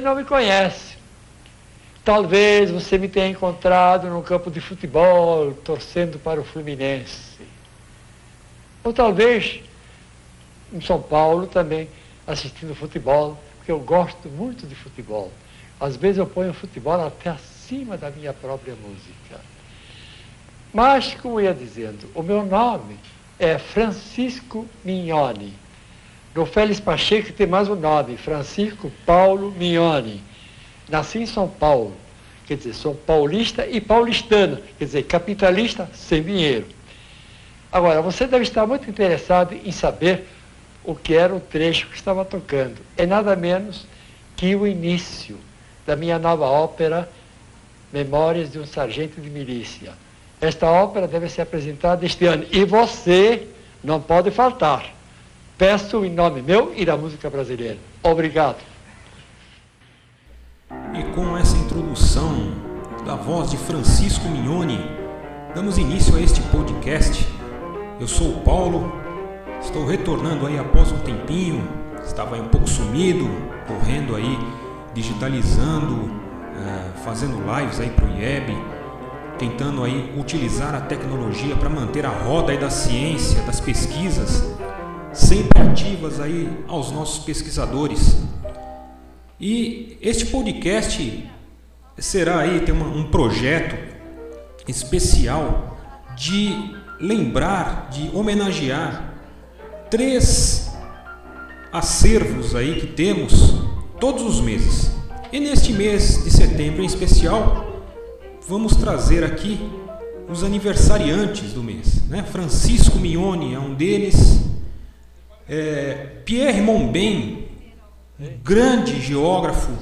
Não me conhece. Talvez você me tenha encontrado no campo de futebol, torcendo para o Fluminense. Ou talvez em São Paulo também, assistindo futebol, porque eu gosto muito de futebol. Às vezes eu ponho futebol até acima da minha própria música. Mas, como eu ia dizendo, o meu nome é Francisco Mignoni. No Félix Pacheco tem mais um nome, Francisco Paulo Mignoni. Nasci em São Paulo, quer dizer, sou paulista e paulistano, quer dizer, capitalista sem dinheiro. Agora, você deve estar muito interessado em saber o que era o trecho que estava tocando. É nada menos que o início da minha nova ópera, Memórias de um Sargento de Milícia. Esta ópera deve ser apresentada este ano e você não pode faltar. Peço em nome meu e da música brasileira. Obrigado. E com essa introdução da voz de Francisco Mignoni, damos início a este podcast. Eu sou o Paulo, estou retornando aí após um tempinho, estava aí um pouco sumido, correndo aí, digitalizando, eh, fazendo lives aí para o IEB, tentando aí utilizar a tecnologia para manter a roda aí da ciência, das pesquisas sempre ativas aí aos nossos pesquisadores. E este podcast será aí tem uma, um projeto especial de lembrar, de homenagear três acervos aí que temos todos os meses. E neste mês de setembro em especial, vamos trazer aqui os aniversariantes do mês. Né? Francisco Mignoni é um deles, é, Pierre Monben, um grande geógrafo,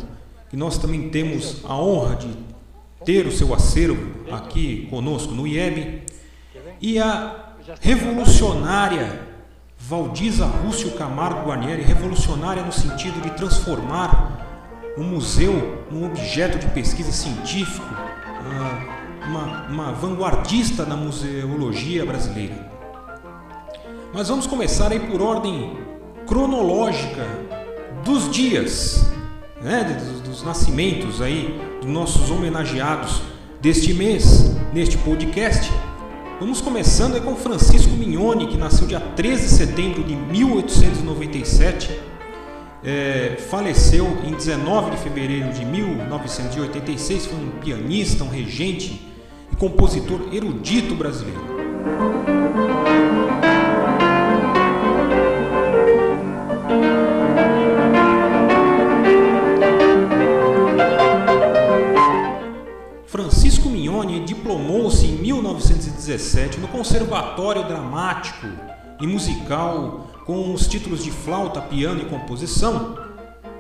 que nós também temos a honra de ter o seu acervo aqui conosco no IEB, e a revolucionária Valdiza Rússio Camargo Guarnieri, revolucionária no sentido de transformar o museu num objeto de pesquisa científico, ah, uma, uma vanguardista na museologia brasileira. Mas vamos começar aí por ordem cronológica dos dias, né, dos, dos nascimentos aí dos nossos homenageados deste mês, neste podcast. Vamos começando aí com Francisco Mignoni, que nasceu dia 13 de setembro de 1897, é, faleceu em 19 de fevereiro de 1986, foi um pianista, um regente e compositor erudito brasileiro. Francisco Mignoni diplomou-se em 1917 no Conservatório Dramático e Musical com os títulos de flauta, piano e composição,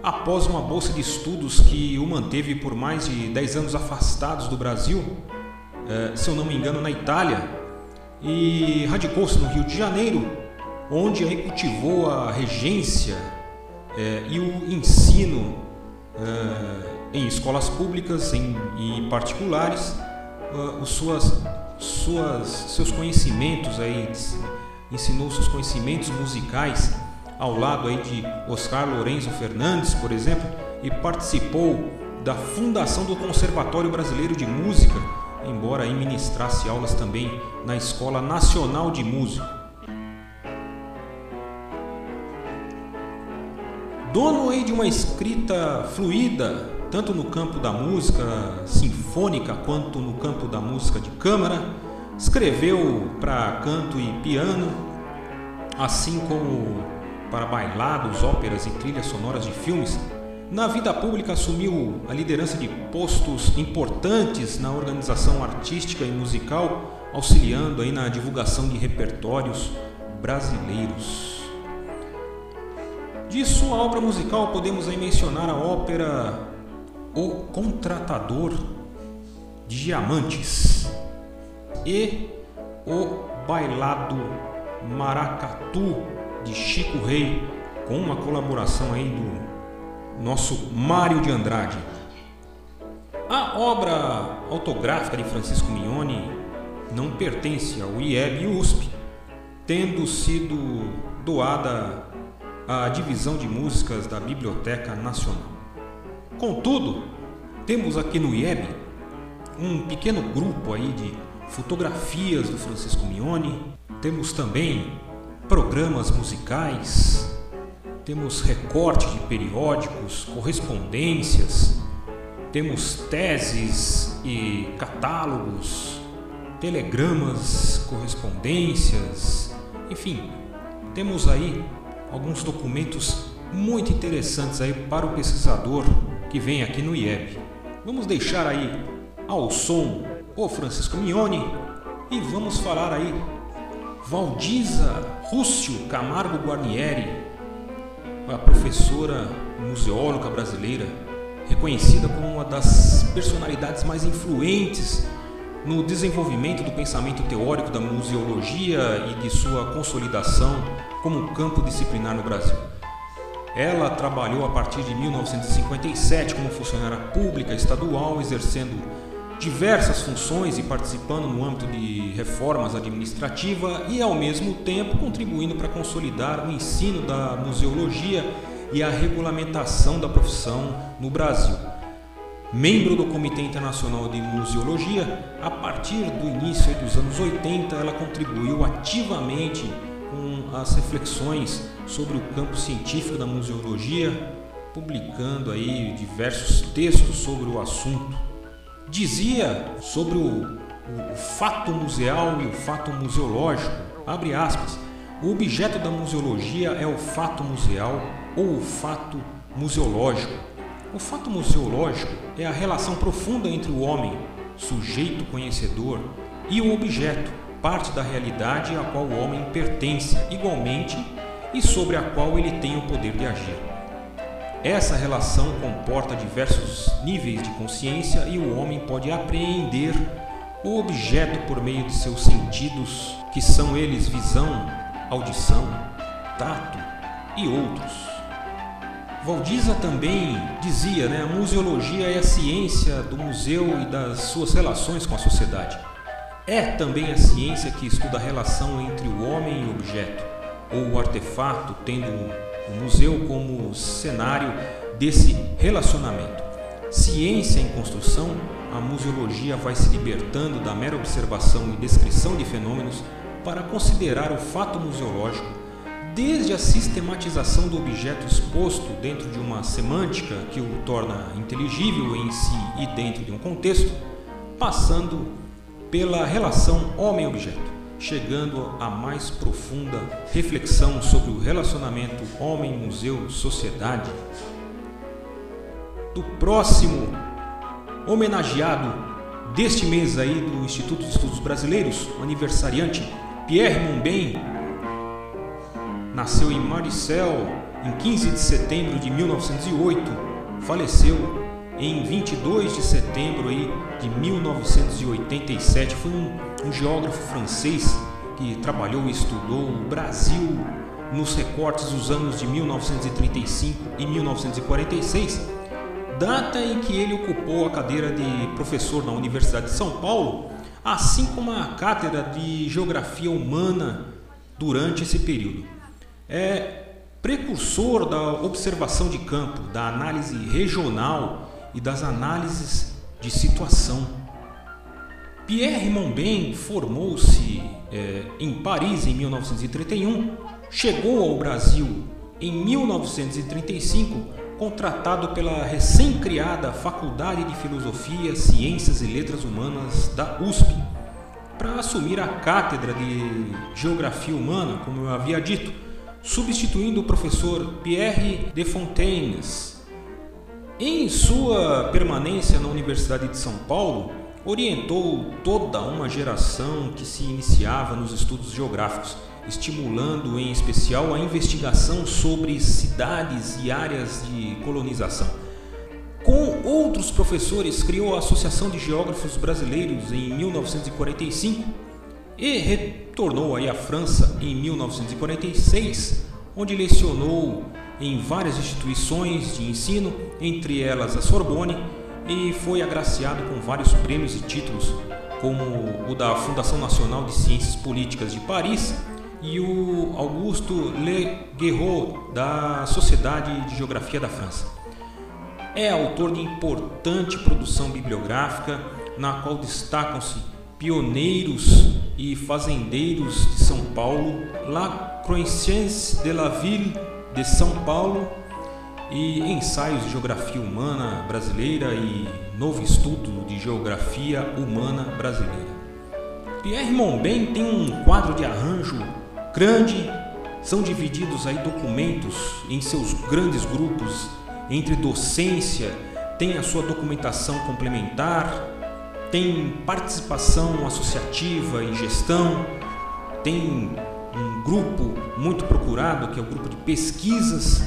após uma bolsa de estudos que o manteve por mais de 10 anos afastados do Brasil, eh, se eu não me engano, na Itália, e radicou-se no Rio de Janeiro, onde aí cultivou a regência eh, e o ensino eh, em escolas públicas em, e particulares uh, os suas, suas, seus conhecimentos aí, ensinou seus conhecimentos musicais ao lado aí de Oscar Lourenço Fernandes, por exemplo, e participou da fundação do Conservatório Brasileiro de Música, embora aí ministrasse aulas também na Escola Nacional de Música. Dono aí de uma escrita fluida, tanto no campo da música sinfônica quanto no campo da música de câmara. Escreveu para canto e piano, assim como para bailados, óperas e trilhas sonoras de filmes. Na vida pública assumiu a liderança de postos importantes na organização artística e musical, auxiliando aí na divulgação de repertórios brasileiros. De sua obra musical podemos aí mencionar a ópera O Contratador de Diamantes e O Bailado Maracatu de Chico Rei, com uma colaboração aí do nosso Mário de Andrade. A obra autográfica de Francisco Mignoni não pertence ao IEB e USP, tendo sido doada à divisão de músicas da Biblioteca Nacional. Contudo, temos aqui no IEB um pequeno grupo aí de fotografias do Francisco Mignoni, temos também programas musicais, temos recorte de periódicos, correspondências, temos teses e catálogos, telegramas, correspondências, enfim, temos aí alguns documentos muito interessantes aí para o pesquisador que vem aqui no IEB. Vamos deixar aí ao som o Francisco Mignoni e vamos falar aí Valdiza Rússio Camargo Guarnieri, a professora museóloga brasileira, reconhecida como uma das personalidades mais influentes no desenvolvimento do pensamento teórico da museologia e de sua consolidação como campo disciplinar no Brasil. Ela trabalhou a partir de 1957 como funcionária pública estadual, exercendo diversas funções e participando no âmbito de reformas administrativas e, ao mesmo tempo, contribuindo para consolidar o ensino da museologia e a regulamentação da profissão no Brasil. Membro do Comitê Internacional de Museologia, a partir do início dos anos 80, ela contribuiu ativamente com as reflexões sobre o campo científico da museologia, publicando aí diversos textos sobre o assunto dizia sobre o, o, o fato museal e o fato museológico, abre aspas, o objeto da museologia é o fato museal ou o fato museológico. O fato museológico é a relação profunda entre o homem, sujeito conhecedor, e o objeto, parte da realidade a qual o homem pertence igualmente e sobre a qual ele tem o poder de agir. Essa relação comporta diversos níveis de consciência e o homem pode apreender o objeto por meio de seus sentidos, que são eles visão, audição, tato e outros. Valdiza também dizia, né, a museologia é a ciência do museu e das suas relações com a sociedade. É também a ciência que estuda a relação entre o homem e o objeto, ou o artefato, tendo o museu como cenário desse relacionamento. Ciência em construção, a museologia vai se libertando da mera observação e descrição de fenômenos para considerar o fato museológico, desde a sistematização do objeto exposto dentro de uma semântica que o torna inteligível em si e dentro de um contexto, passando pela relação homem-objeto chegando à mais profunda reflexão sobre o relacionamento homem-museu-sociedade. Do próximo homenageado deste mês aí do Instituto de Estudos Brasileiros, aniversariante Pierre Monben, nasceu em Maricel em 15 de setembro de 1908, faleceu em 22 de setembro aí de 1987. Foi um, um geógrafo francês que trabalhou e estudou o Brasil nos recortes dos anos de 1935 e 1946, data em que ele ocupou a cadeira de professor na Universidade de São Paulo, assim como a cátedra de Geografia Humana durante esse período. É precursor da observação de campo, da análise regional e das análises de situação. Pierre Monben formou-se é, em Paris em 1931, chegou ao Brasil em 1935, contratado pela recém-criada Faculdade de Filosofia, Ciências e Letras Humanas da USP, para assumir a cátedra de Geografia Humana, como eu havia dito, substituindo o professor Pierre de Fontaines, em sua permanência na Universidade de São Paulo, orientou toda uma geração que se iniciava nos estudos geográficos, estimulando em especial a investigação sobre cidades e áreas de colonização. Com outros professores, criou a Associação de Geógrafos Brasileiros em 1945 e retornou aí à França em 1946, onde lecionou em várias instituições de ensino, entre elas a Sorbonne, e foi agraciado com vários prêmios e títulos, como o da Fundação Nacional de Ciências Políticas de Paris e o Augusto Le Guerreau da Sociedade de Geografia da França. É autor de importante produção bibliográfica, na qual destacam-se pioneiros e fazendeiros de São Paulo, La Croissance de la Ville de São Paulo e ensaios de geografia humana brasileira e novo estudo de geografia humana brasileira. Pierre Monben tem um quadro de arranjo grande, são divididos aí documentos em seus grandes grupos entre docência, tem a sua documentação complementar, tem participação associativa e gestão, tem um grupo muito procurado que é o grupo de pesquisas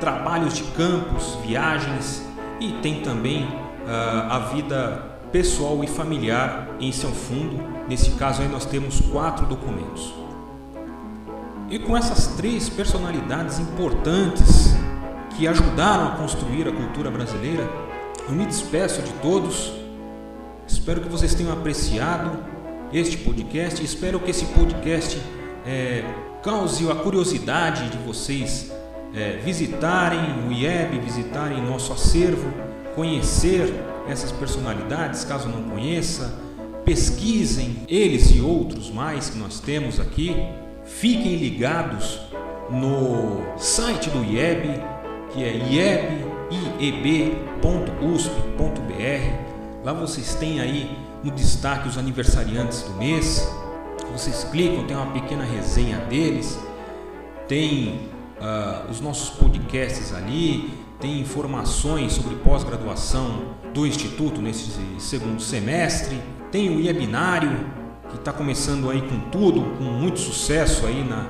trabalhos de campos, viagens e tem também uh, a vida pessoal e familiar em seu fundo. Nesse caso aí nós temos quatro documentos. E com essas três personalidades importantes que ajudaram a construir a cultura brasileira, eu me despeço de todos. Espero que vocês tenham apreciado este podcast. Espero que esse podcast é, cause a curiosidade de vocês é, visitarem o IEB, visitarem nosso acervo, conhecer essas personalidades, caso não conheça, pesquisem eles e outros mais que nós temos aqui, fiquem ligados no site do IEB, que é ieb.usp.br. Lá vocês têm aí no destaque os aniversariantes do mês. Vocês clicam, tem uma pequena resenha deles. Tem uh, os nossos podcasts ali, tem informações sobre pós-graduação do Instituto nesse segundo semestre, tem o webinário que está começando aí com tudo, com muito sucesso aí na,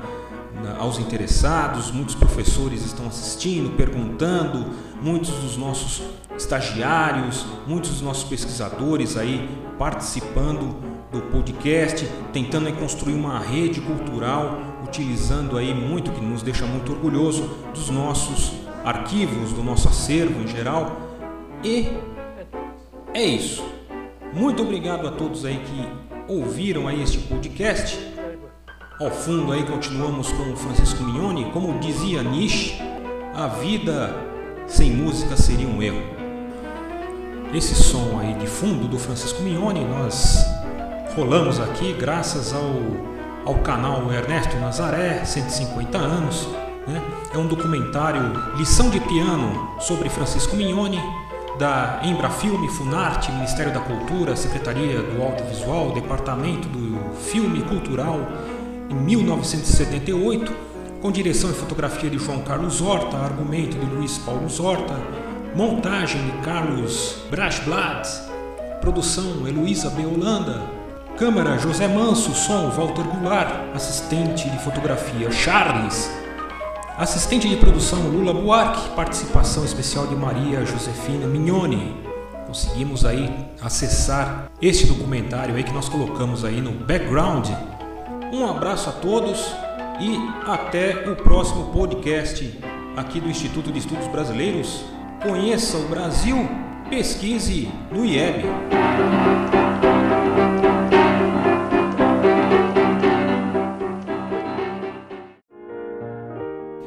na, aos interessados, muitos professores estão assistindo, perguntando, muitos dos nossos estagiários, muitos dos nossos pesquisadores aí participando do podcast, tentando construir uma rede cultural utilizando aí muito, que nos deixa muito orgulhoso, dos nossos arquivos, do nosso acervo em geral. E é isso. Muito obrigado a todos aí que ouviram aí este podcast. Ao fundo aí continuamos com o Francisco Mignoni, como dizia Nietzsche, a vida sem música seria um erro. Esse som aí de fundo do Francisco Mignoni nós rolamos aqui graças ao ao canal Ernesto Nazaré, 150 anos. Né? É um documentário Lição de Piano sobre Francisco Mignoni, da Embrafilme, Funarte, Ministério da Cultura, Secretaria do Audiovisual, Departamento do Filme Cultural, em 1978, com direção e fotografia de João Carlos Horta, argumento de Luiz Paulo Horta, montagem de Carlos Brasblad, produção Heloísa B. Holanda, Câmara José Manso, som Walter Goulart, assistente de fotografia Charles, assistente de produção Lula Buarque, participação especial de Maria Josefina Mignoni. Conseguimos aí acessar este documentário aí que nós colocamos aí no background. Um abraço a todos e até o próximo podcast aqui do Instituto de Estudos Brasileiros. Conheça o Brasil, pesquise no IEB.